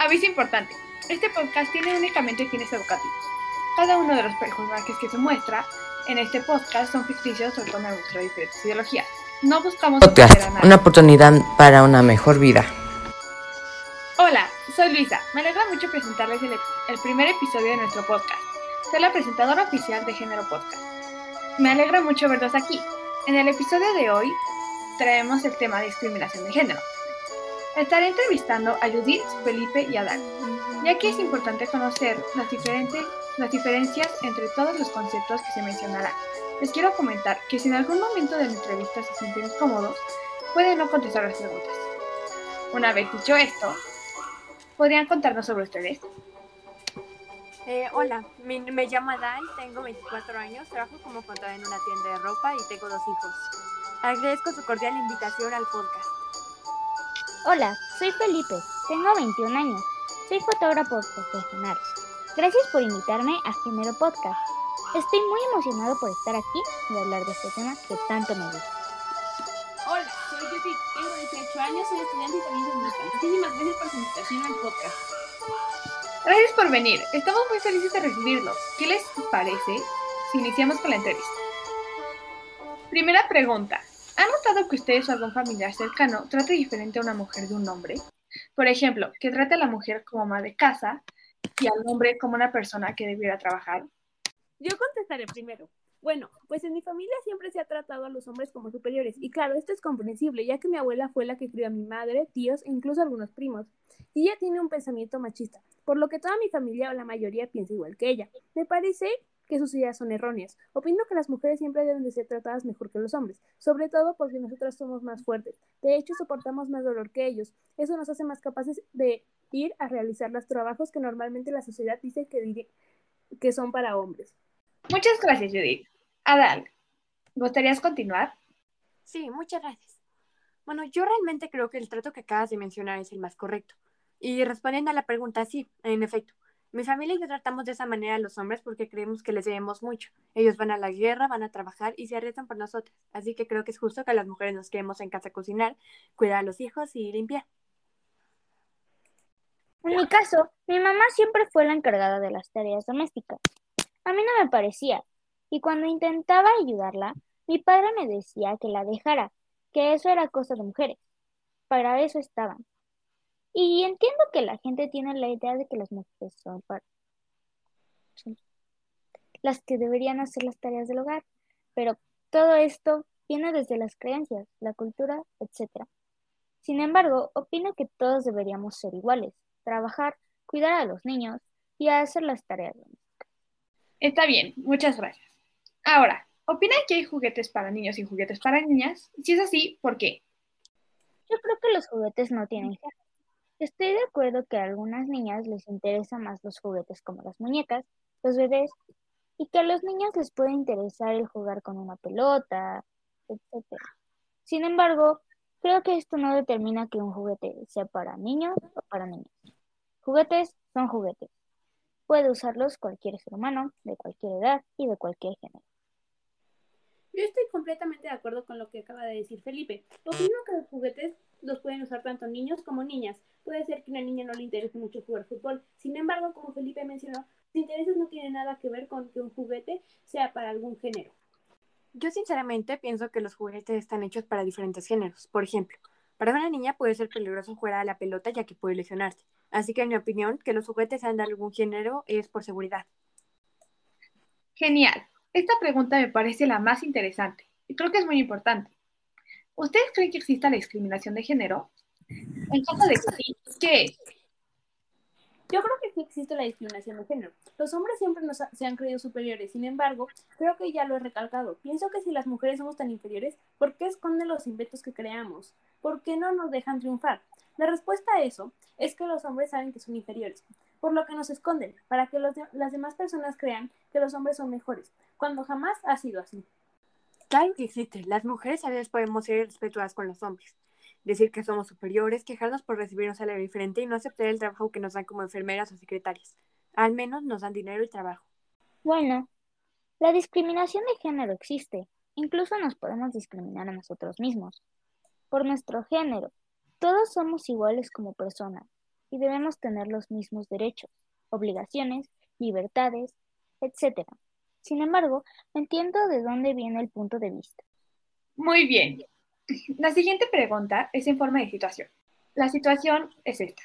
Aviso importante. Este podcast tiene únicamente fines educativos. Cada uno de los personajes que se muestra en este podcast son ficticios o con nuestra diferentes ideologías. No buscamos Podcast, a una oportunidad para una mejor vida. Hola, soy Luisa. Me alegra mucho presentarles el, el primer episodio de nuestro podcast. Soy la presentadora oficial de Género Podcast. Me alegra mucho verlos aquí. En el episodio de hoy traemos el tema de discriminación de género. Estaré entrevistando a Judith, Felipe y Adán, ya que es importante conocer las, diferentes, las diferencias entre todos los conceptos que se mencionarán. Les quiero comentar que si en algún momento de la entrevista se sienten incómodos, pueden no contestar las preguntas. Una vez dicho esto, ¿podrían contarnos sobre ustedes? Eh, hola, mi- me llamo Adán, tengo 24 años, trabajo como contadora en una tienda de ropa y tengo dos hijos. Agradezco su cordial invitación al podcast. Hola, soy Felipe, tengo 21 años, soy fotógrafo profesional. Gracias por invitarme a Género Podcast. Estoy muy emocionado por estar aquí y hablar de este tema que tanto me gusta. Hola, soy Judith, tengo 18 años, soy estudiante y también feminista. Muchísimas gracias por su invitación al podcast. Gracias por venir. Estamos muy felices de recibirlos. ¿Qué les parece si iniciamos con la entrevista? Primera pregunta. ¿Han notado que ustedes o algún familiar cercano trate diferente a una mujer de un hombre? Por ejemplo, que trate a la mujer como ama de casa y al hombre como una persona que debiera trabajar. Yo contestaré primero. Bueno, pues en mi familia siempre se ha tratado a los hombres como superiores. Y claro, esto es comprensible, ya que mi abuela fue la que crió a mi madre, tíos e incluso algunos primos. Y ella tiene un pensamiento machista, por lo que toda mi familia o la mayoría piensa igual que ella. Me parece que sus ideas son erróneas. Opino que las mujeres siempre deben de ser tratadas mejor que los hombres, sobre todo porque nosotras somos más fuertes. De hecho, soportamos más dolor que ellos. Eso nos hace más capaces de ir a realizar los trabajos que normalmente la sociedad dice que, que son para hombres. Muchas gracias, Judith. Adal, ¿gustarías continuar? Sí, muchas gracias. Bueno, yo realmente creo que el trato que acabas de mencionar es el más correcto. Y respondiendo a la pregunta, sí, en efecto. Mi familia y yo tratamos de esa manera a los hombres porque creemos que les debemos mucho. Ellos van a la guerra, van a trabajar y se arriesgan por nosotros. Así que creo que es justo que las mujeres nos quedemos en casa cocinar, cuidar a los hijos y limpiar. En mi caso, mi mamá siempre fue la encargada de las tareas domésticas. A mí no me parecía, y cuando intentaba ayudarla, mi padre me decía que la dejara, que eso era cosa de mujeres. Para eso estaban. Y entiendo que la gente tiene la idea de que las mujeres son para- son las que deberían hacer las tareas del hogar, pero todo esto viene desde las creencias, la cultura, etc. Sin embargo, opino que todos deberíamos ser iguales, trabajar, cuidar a los niños y hacer las tareas. Está bien, muchas gracias. Ahora, ¿opinan que hay juguetes para niños y juguetes para niñas? Si es así, ¿por qué? Yo creo que los juguetes no tienen género. Estoy de acuerdo que a algunas niñas les interesan más los juguetes como las muñecas, los bebés, y que a los niños les puede interesar el jugar con una pelota, etc. Sin embargo, creo que esto no determina que un juguete sea para niños o para niñas. Juguetes son juguetes. Puede usarlos cualquier ser humano, de cualquier edad y de cualquier género. Yo estoy completamente de acuerdo con lo que acaba de decir Felipe. Opino que los juguetes los pueden usar tanto niños como niñas. Puede ser que a una niña no le interese mucho jugar fútbol. Sin embargo, como Felipe mencionó, los intereses no tienen nada que ver con que un juguete sea para algún género. Yo sinceramente pienso que los juguetes están hechos para diferentes géneros. Por ejemplo, para una niña puede ser peligroso jugar a la pelota ya que puede lesionarse. Así que en mi opinión, que los juguetes sean de algún género es por seguridad. Genial. Esta pregunta me parece la más interesante y creo que es muy importante. ¿Ustedes creen que exista la discriminación de género? En caso de que sí, ¿qué es? Yo creo que sí existe la discriminación de género. Los hombres siempre nos se han creído superiores, sin embargo, creo que ya lo he recalcado. Pienso que si las mujeres somos tan inferiores, ¿por qué esconden los inventos que creamos? ¿Por qué no nos dejan triunfar? La respuesta a eso es que los hombres saben que son inferiores, por lo que nos esconden, para que los de- las demás personas crean que los hombres son mejores, cuando jamás ha sido así. Claro que existe. Las mujeres a veces podemos ser respetuosas con los hombres. Decir que somos superiores, quejarnos por recibir un salario diferente y no aceptar el trabajo que nos dan como enfermeras o secretarias. Al menos nos dan dinero y trabajo. Bueno, la discriminación de género existe. Incluso nos podemos discriminar a nosotros mismos. Por nuestro género. Todos somos iguales como personas. Y debemos tener los mismos derechos, obligaciones, libertades, etc. Sin embargo, entiendo de dónde viene el punto de vista. Muy bien. La siguiente pregunta es en forma de situación. La situación es esta.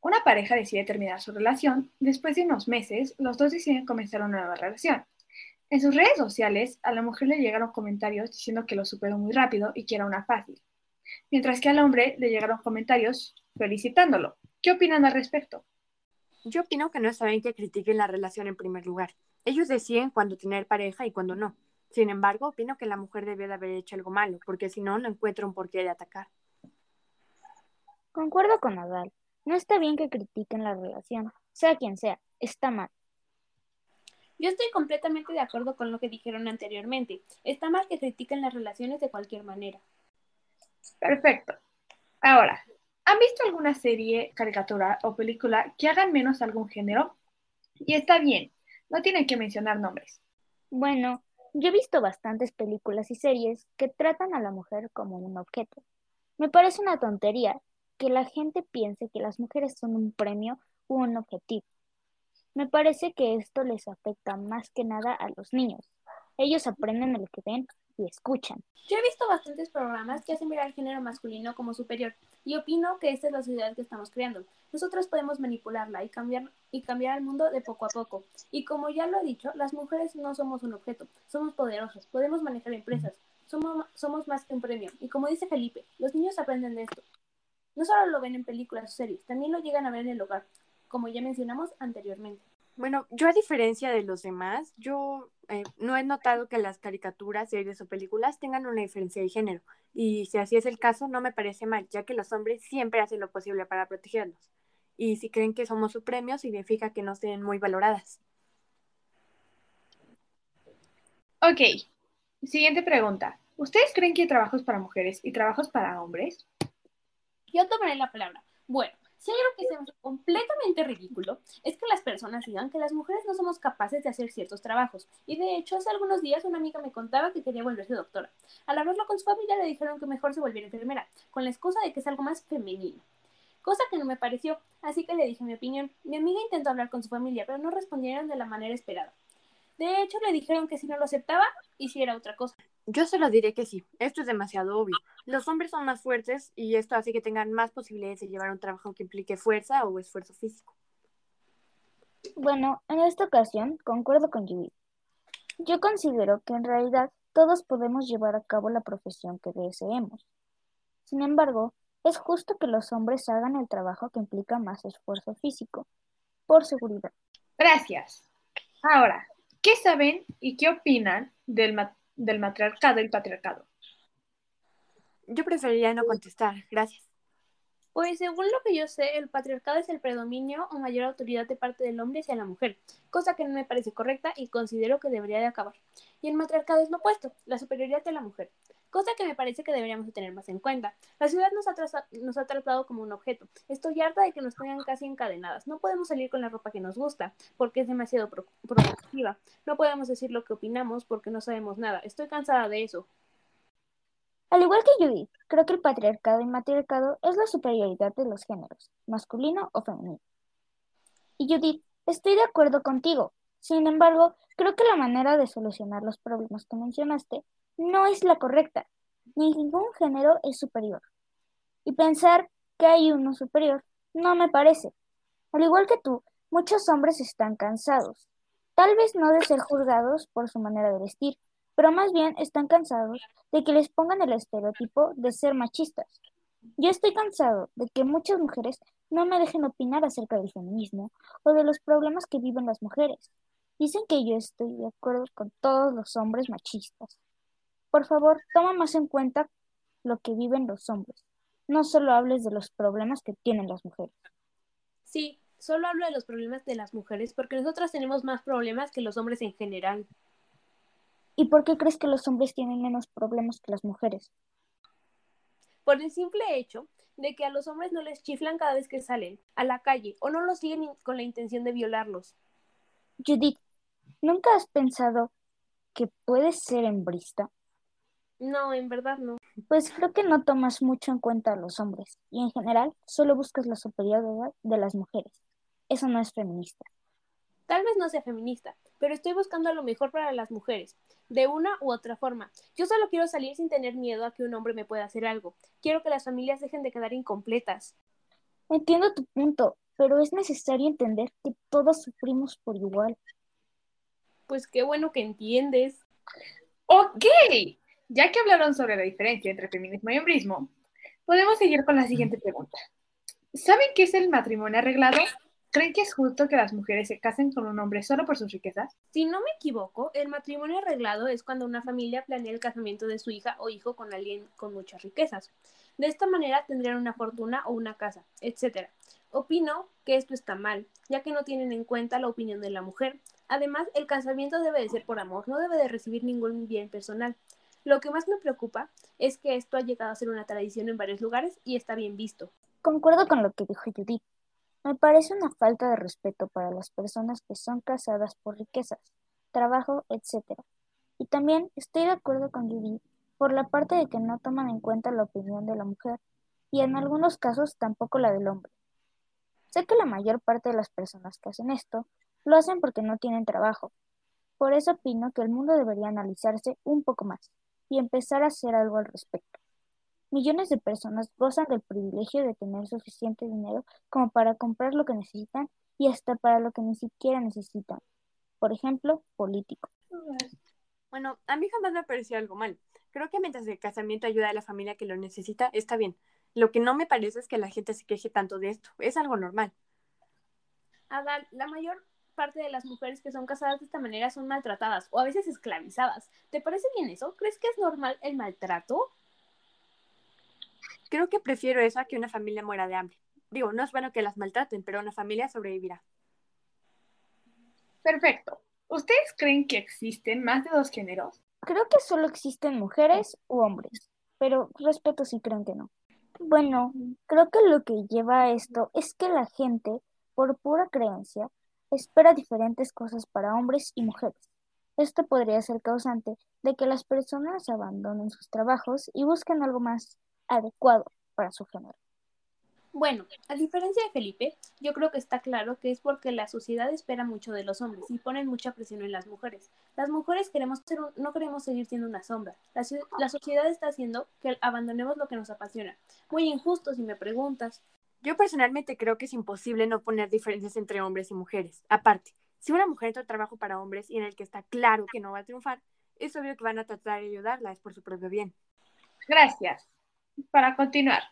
Una pareja decide terminar su relación. Después de unos meses, los dos deciden comenzar una nueva relación. En sus redes sociales, a la mujer le llegaron comentarios diciendo que lo superó muy rápido y que era una fácil, mientras que al hombre le llegaron comentarios felicitándolo. ¿Qué opinan al respecto? Yo opino que no está bien que critiquen la relación en primer lugar. Ellos deciden cuándo tener pareja y cuándo no. Sin embargo, opino que la mujer debió de haber hecho algo malo, porque si no, no encuentro un porqué de atacar. Concuerdo con Nadal. No está bien que critiquen la relación, sea quien sea, está mal. Yo estoy completamente de acuerdo con lo que dijeron anteriormente. Está mal que critiquen las relaciones de cualquier manera. Perfecto. Ahora, ¿han visto alguna serie, caricatura o película que hagan menos algún género? Y está bien, no tienen que mencionar nombres. Bueno, yo he visto bastantes películas y series que tratan a la mujer como un objeto. Me parece una tontería que la gente piense que las mujeres son un premio u un objetivo. Me parece que esto les afecta más que nada a los niños. Ellos aprenden de lo que ven y escuchan. Yo he visto bastantes programas que hacen ver al género masculino como superior y opino que esta es la sociedad que estamos creando. Nosotros podemos manipularla y cambiar, y cambiar el mundo de poco a poco. Y como ya lo he dicho, las mujeres no somos un objeto, somos poderosos, podemos manejar empresas, somos, somos más que un premio. Y como dice Felipe, los niños aprenden de esto. No solo lo ven en películas o series, también lo llegan a ver en el hogar, como ya mencionamos anteriormente. Bueno, yo a diferencia de los demás, yo eh, no he notado que las caricaturas, series o películas tengan una diferencia de género. Y si así es el caso, no me parece mal, ya que los hombres siempre hacen lo posible para protegernos. Y si creen que somos su premio, significa que no estén muy valoradas. Ok, siguiente pregunta. ¿Ustedes creen que hay trabajos para mujeres y trabajos para hombres? Yo tomaré la palabra. Bueno, si hay algo que se me hace completamente ridículo, es que las personas digan que las mujeres no somos capaces de hacer ciertos trabajos. Y de hecho, hace algunos días una amiga me contaba que quería volverse doctora. Al hablarlo con su familia le dijeron que mejor se volviera enfermera, con la excusa de que es algo más femenino. Cosa que no me pareció, así que le dije mi opinión. Mi amiga intentó hablar con su familia, pero no respondieron de la manera esperada. De hecho, le dijeron que si no lo aceptaba, hiciera otra cosa. Yo se lo diré que sí, esto es demasiado obvio. Los hombres son más fuertes y esto hace que tengan más posibilidades de llevar un trabajo que implique fuerza o esfuerzo físico. Bueno, en esta ocasión concuerdo con Judith. Yo considero que en realidad todos podemos llevar a cabo la profesión que deseemos. Sin embargo, es justo que los hombres hagan el trabajo que implica más esfuerzo físico, por seguridad. Gracias. Ahora, ¿qué saben y qué opinan del, del matriarcado y patriarcado? Yo preferiría no contestar, gracias. Pues según lo que yo sé, el patriarcado es el predominio o mayor autoridad de parte del hombre hacia la mujer, cosa que no me parece correcta y considero que debería de acabar. Y el matriarcado es lo opuesto, la superioridad de la mujer, cosa que me parece que deberíamos de tener más en cuenta. La ciudad nos ha, tratado como un objeto. Estoy harta de que nos tengan casi encadenadas. No podemos salir con la ropa que nos gusta porque es demasiado provocativa. No podemos decir lo que opinamos porque no sabemos nada. Estoy cansada de eso. Al igual que Judith, creo que el patriarcado y matriarcado es la superioridad de los géneros, masculino o femenino. Y Judith, estoy de acuerdo contigo. Sin embargo, creo que la manera de solucionar los problemas que mencionaste no es la correcta. Ningún género es superior. Y pensar que hay uno superior no me parece. Al igual que tú, muchos hombres están cansados. Tal vez no de ser juzgados por su manera de vestir, pero más bien están cansados de que les pongan el estereotipo de ser machistas. Yo estoy cansado de que muchas mujeres no me dejen opinar acerca del feminismo o de los problemas que viven las mujeres. Dicen que yo estoy de acuerdo con todos los hombres machistas. Por favor, toma más en cuenta lo que viven los hombres. No solo hables de los problemas que tienen las mujeres. Sí, solo hablo de los problemas de las mujeres porque nosotras tenemos más problemas que los hombres en general. ¿Y por qué crees que los hombres tienen menos problemas que las mujeres? Por el simple hecho de que a los hombres no les chiflan cada vez que salen a la calle o no los siguen con la intención de violarlos. Judith, ¿nunca has pensado que puedes ser hembrista? No, en verdad no. Pues creo que no tomas mucho en cuenta a los hombres y en general solo buscas la superioridad de las mujeres. Eso no es feminista. Tal vez no sea feminista, pero estoy buscando lo mejor para las mujeres, de una u otra forma. Yo solo quiero salir sin tener miedo a que un hombre me pueda hacer algo. Quiero que las familias dejen de quedar incompletas. Entiendo tu punto, pero es necesario entender que todos sufrimos por igual. Pues qué bueno que entiendes. Ok, ya que hablaron sobre la diferencia entre feminismo y hombrismo, podemos seguir con la siguiente pregunta. ¿Saben qué es el matrimonio arreglado? ¿Creen que es justo que las mujeres se casen con un hombre solo por sus riquezas? Si no me equivoco, el matrimonio arreglado es cuando una familia planea el casamiento de su hija o hijo con alguien con muchas riquezas. De esta manera tendrían una fortuna o una casa, etc. Opino que esto está mal, ya que no tienen en cuenta la opinión de la mujer. Además, el casamiento debe de ser por amor, no debe de recibir ningún bien personal. Lo que más me preocupa es que esto ha llegado a ser una tradición en varios lugares y está bien visto. Concuerdo con lo que dijo Judith. Me parece una falta de respeto para las personas que son casadas por riquezas, trabajo, etc. Y también estoy de acuerdo con Judith por la parte de que no toman en cuenta la opinión de la mujer y en algunos casos tampoco la del hombre. Sé que la mayor parte de las personas que hacen esto lo hacen porque no tienen trabajo. Por eso opino que el mundo debería analizarse un poco más y empezar a hacer algo al respecto. Millones de personas gozan del privilegio de tener suficiente dinero como para comprar lo que necesitan y hasta para lo que ni siquiera necesitan. Por ejemplo, políticos. Bueno, a mí jamás me pareció algo mal. Creo que mientras el casamiento ayuda a la familia que lo necesita, está bien. Lo que no me parece es que la gente se queje tanto de esto. Es algo normal. Adal, la mayor parte de las mujeres que son casadas de esta manera son maltratadas o a veces esclavizadas. ¿Te parece bien eso? ¿Crees que es normal el maltrato? Creo que prefiero eso a que una familia muera de hambre. Digo, no es bueno que las maltraten, pero una familia sobrevivirá. Perfecto. ¿Ustedes creen que existen más de dos géneros? Creo que solo existen mujeres u hombres, pero respeto si creen que no. Bueno, creo que lo que lleva a esto es que la gente, por pura creencia, espera diferentes cosas para hombres y mujeres. Esto podría ser causante de que las personas abandonen sus trabajos y busquen algo más adecuado para su género. Bueno, a diferencia de Felipe, yo creo que está claro que es porque la sociedad espera mucho de los hombres y ponen mucha presión en las mujeres. Las mujeres queremos ser no queremos seguir siendo una sombra. La sociedad está haciendo que abandonemos lo que nos apasiona. Muy injusto si me preguntas. Yo personalmente creo que es imposible no poner diferencias entre hombres y mujeres. Aparte, si una mujer entra a trabajo para hombres y en el que está claro que no va a triunfar, es obvio que van a tratar de ayudarla, es por su propio bien. Gracias. Para continuar,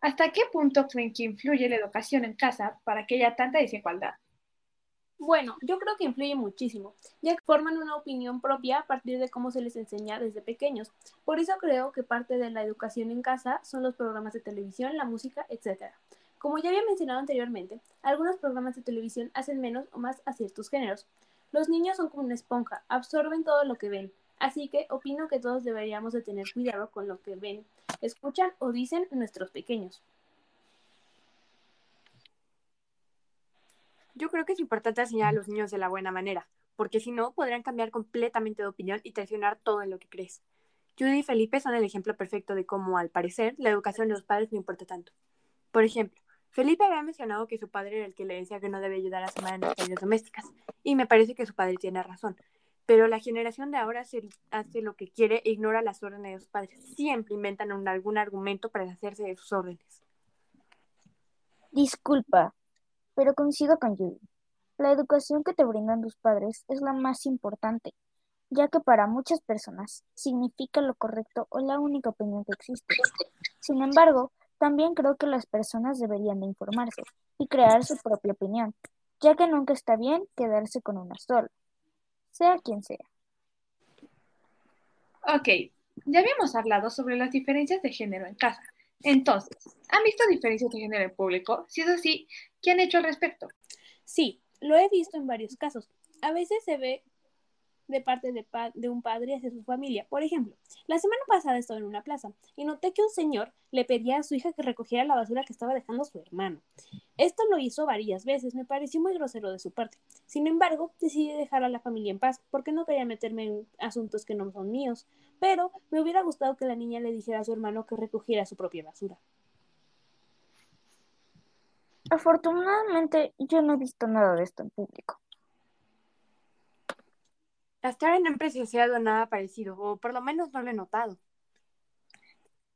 ¿hasta qué punto creen que influye la educación en casa para que haya tanta desigualdad? Bueno, yo creo que influye muchísimo, ya que forman una opinión propia a partir de cómo se les enseña desde pequeños. Por eso creo que parte de la educación en casa son los programas de televisión, la música, etc. Como ya había mencionado anteriormente, algunos programas de televisión hacen menos o más a ciertos géneros. Los niños son como una esponja, absorben todo lo que ven, Así que opino que todos deberíamos de tener cuidado con lo que ven, escuchan o dicen nuestros pequeños. Yo creo que es importante enseñar a los niños de la buena manera, porque si no, podrán cambiar completamente de opinión y traicionar todo en lo que crees. Judy y Felipe son el ejemplo perfecto de cómo, al parecer, la educación de los padres no importa tanto. Por ejemplo, Felipe había mencionado que su padre era el que le decía que no debe ayudar a su madre en las tareas domésticas, y me parece que su padre tiene razón, pero la generación de ahora se hace lo que quiere e ignora las órdenes de sus padres. Siempre inventan algún argumento para deshacerse de sus órdenes. Disculpa, pero coincido con Judy. La educación que te brindan tus padres es la más importante, ya que para muchas personas significa lo correcto o la única opinión que existe. Sin embargo, también creo que las personas deberían de informarse y crear su propia opinión, ya que nunca está bien quedarse con una sola sea quien sea. Ok, ya habíamos hablado sobre las diferencias de género en casa. Entonces, ¿han visto diferencias de género en público? Si es así, ¿qué han hecho al respecto? Sí, lo he visto en varios casos. A veces se ve de parte de, de, un padre hacia su familia. Por ejemplo, la semana pasada estaba en una plaza y noté que un señor le pedía a su hija que recogiera la basura que estaba dejando su hermano. Esto lo hizo varias veces, me pareció muy grosero de su parte. Sin embargo, decidí dejar a la familia en paz porque no quería meterme en asuntos que no son míos. pero me hubiera gustado que la niña le dijera a su hermano que recogiera su propia basura. Afortunadamente, yo no he visto nada de esto en público. Hasta ahora no he presenciado nada parecido, o por lo menos no lo he notado.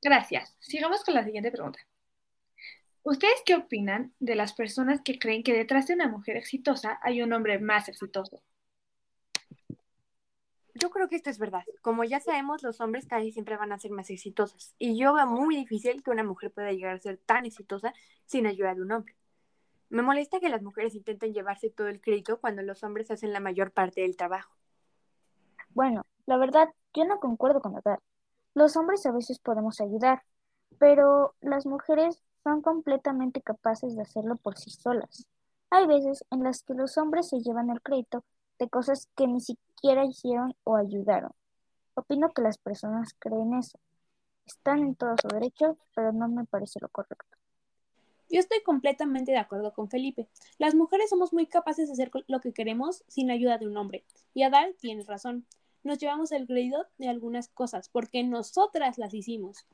Gracias. Sigamos con la siguiente pregunta. ¿Ustedes qué opinan de las personas que creen que detrás de una mujer exitosa hay un hombre más exitoso? Yo creo que esto es verdad. Como ya sabemos, los hombres casi siempre van a ser más exitosos. Y yo veo muy difícil que una mujer pueda llegar a ser tan exitosa sin ayuda de un hombre. Me molesta que las mujeres intenten llevarse todo el crédito cuando los hombres hacen la mayor parte del trabajo. Bueno, la verdad, yo no concuerdo con la Los hombres a veces podemos ayudar, pero las mujeres son completamente capaces de hacerlo por sí solas. Hay veces en las que los hombres se llevan el crédito de cosas que ni siquiera hicieron o ayudaron. Opino que las personas creen eso. Están en todo su derecho, pero no me parece lo correcto. Yo estoy completamente de acuerdo con Felipe. Las mujeres somos muy capaces de hacer lo que queremos sin ayuda de un hombre. Y Adal tiene razón. Nos llevamos el crédito de algunas cosas porque nosotras las hicimos.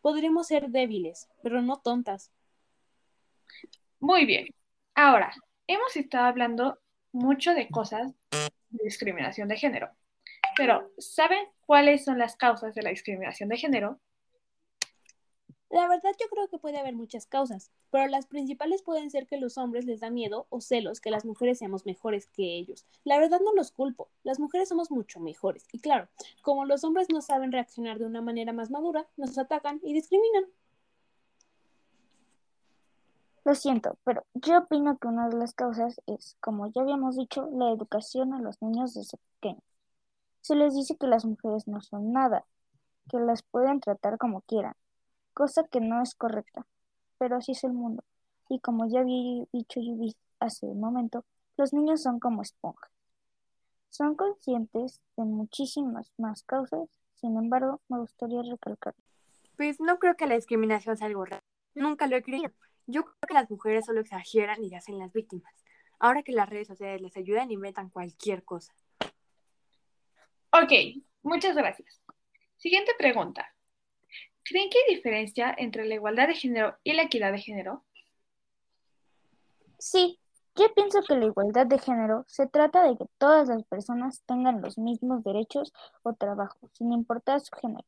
Podremos ser débiles, pero no tontas. Muy bien. Ahora, hemos estado hablando mucho de cosas de discriminación de género. Pero, ¿saben cuáles son las causas de la discriminación de género? La verdad yo creo que puede haber muchas causas, pero las principales pueden ser que los hombres les da miedo o celos que las mujeres seamos mejores que ellos. La verdad no los culpo, las mujeres somos mucho mejores. Y claro, como los hombres no saben reaccionar de una manera más madura, nos atacan y discriminan. Lo siento, pero yo opino que una de las causas es, como ya habíamos dicho, la educación a los niños desde pequeños. Se les dice que las mujeres no son nada, que las pueden tratar como quieran, cosa que no es correcta, pero así es el mundo. Y como ya había dicho Yubi hace un momento, los niños son como esponjas. Son conscientes de muchísimas más causas, sin embargo, me gustaría recalcar. Pues no creo que la discriminación sea algo raro. Nunca lo he creído. Yo creo que las mujeres solo exageran y hacen las víctimas. Ahora que las redes sociales les ayudan, inventan cualquier cosa. Ok, muchas gracias. Siguiente pregunta. ¿Creen que hay diferencia entre la igualdad de género y la equidad de género? Sí, yo pienso que la igualdad de género se trata de que todas las personas tengan los mismos derechos o trabajo, sin importar su género.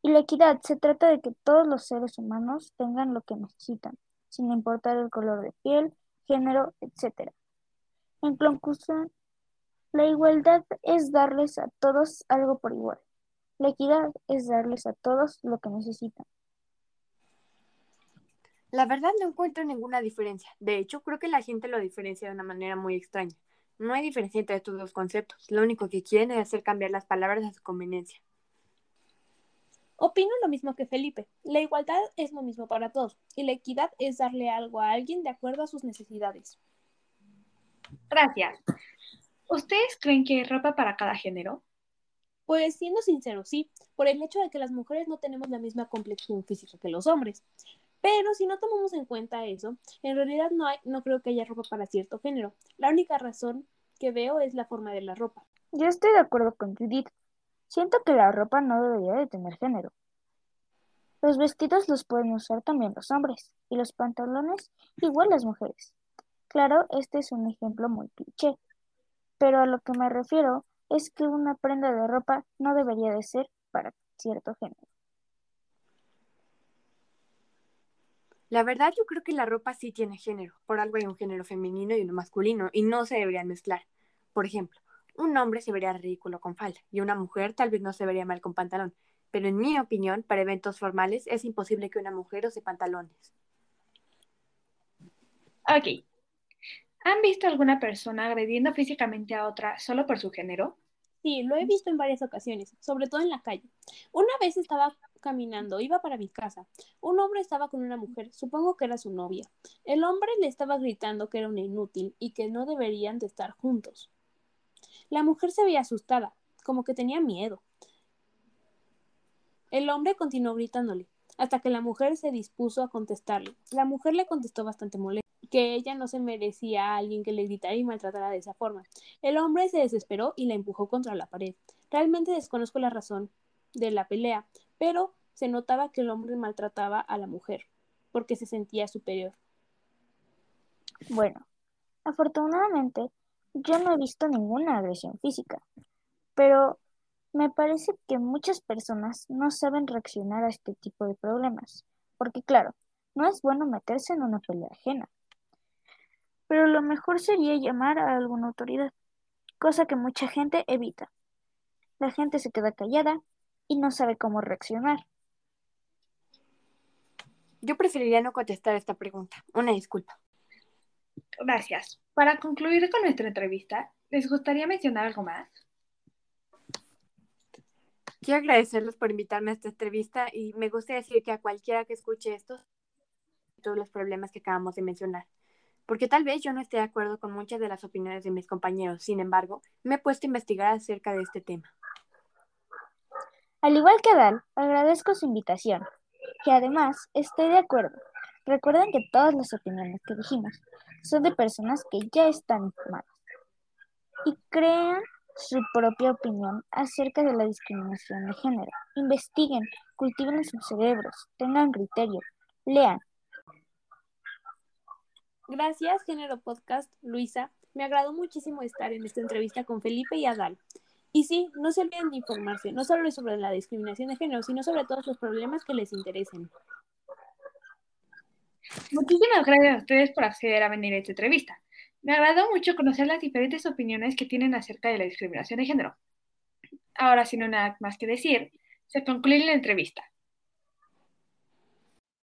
Y la equidad se trata de que todos los seres humanos tengan lo que necesitan, sin importar el color de piel, género, etc. En conclusión, la igualdad es darles a todos algo por igual. La equidad es darles a todos lo que necesitan. La verdad no encuentro ninguna diferencia. De hecho, creo que la gente lo diferencia de una manera muy extraña. No hay diferencia entre estos dos conceptos. Lo único que quieren es hacer cambiar las palabras a su conveniencia. Opino lo mismo que Felipe. La igualdad es lo mismo para todos y la equidad es darle algo a alguien de acuerdo a sus necesidades. Gracias. ¿Ustedes creen que hay ropa para cada género? Pues siendo sincero, sí, por el hecho de que las mujeres no tenemos la misma complexión física que los hombres. Pero si no tomamos en cuenta eso, en realidad no, hay, no creo que haya ropa para cierto género. La única razón que veo es la forma de la ropa. Yo estoy de acuerdo con Judith. Siento que la ropa no debería de tener género. Los vestidos los pueden usar también los hombres y los pantalones igual las mujeres. Claro, este es un ejemplo muy cliché, pero a lo que me refiero es que una prenda de ropa no debería de ser para cierto género. La verdad yo creo que la ropa sí tiene género. Por algo hay un género femenino y uno masculino y no se deberían mezclar. Por ejemplo, un hombre se vería ridículo con falda y una mujer tal vez no se vería mal con pantalón. Pero en mi opinión, para eventos formales es imposible que una mujer use pantalones. Ok. ¿Han visto alguna persona agrediendo físicamente a otra solo por su género? Sí, lo he visto en varias ocasiones, sobre todo en la calle. Una vez estaba caminando, iba para mi casa. Un hombre estaba con una mujer, supongo que era su novia. El hombre le estaba gritando que era una inútil y que no deberían de estar juntos. La mujer se veía asustada, como que tenía miedo. El hombre continuó gritándole, hasta que la mujer se dispuso a contestarle. La mujer le contestó bastante molesta que ella no se merecía a alguien que le gritara y maltratara de esa forma. El hombre se desesperó y la empujó contra la pared. Realmente desconozco la razón de la pelea, pero se notaba que el hombre maltrataba a la mujer porque se sentía superior. Bueno, afortunadamente yo no he visto ninguna agresión física, pero me parece que muchas personas no saben reaccionar a este tipo de problemas, porque claro, no es bueno meterse en una pelea ajena. Pero lo mejor sería llamar a alguna autoridad, cosa que mucha gente evita. La gente se queda callada y no sabe cómo reaccionar. Yo preferiría no contestar esta pregunta. Una disculpa. Gracias. Para concluir con nuestra entrevista, ¿les gustaría mencionar algo más? Quiero agradecerles por invitarme a esta entrevista y me gustaría decir que a cualquiera que escuche esto, todos los problemas que acabamos de mencionar. Porque tal vez yo no esté de acuerdo con muchas de las opiniones de mis compañeros, sin embargo, me he puesto a investigar acerca de este tema. Al igual que Dal, agradezco su invitación, y además estoy de acuerdo. Recuerden que todas las opiniones que dijimos son de personas que ya están informadas y crean su propia opinión acerca de la discriminación de género. Investiguen, cultiven sus cerebros, tengan criterio, lean. Gracias, Género Podcast, Luisa. Me agradó muchísimo estar en esta entrevista con Felipe y Adal. Y sí, no se olviden de informarse, no solo sobre la discriminación de género, sino sobre todos los problemas que les interesen. Muchísimas gracias a ustedes por acceder a venir a esta entrevista. Me agradó mucho conocer las diferentes opiniones que tienen acerca de la discriminación de género. Ahora, sin nada más que decir, se concluye la entrevista.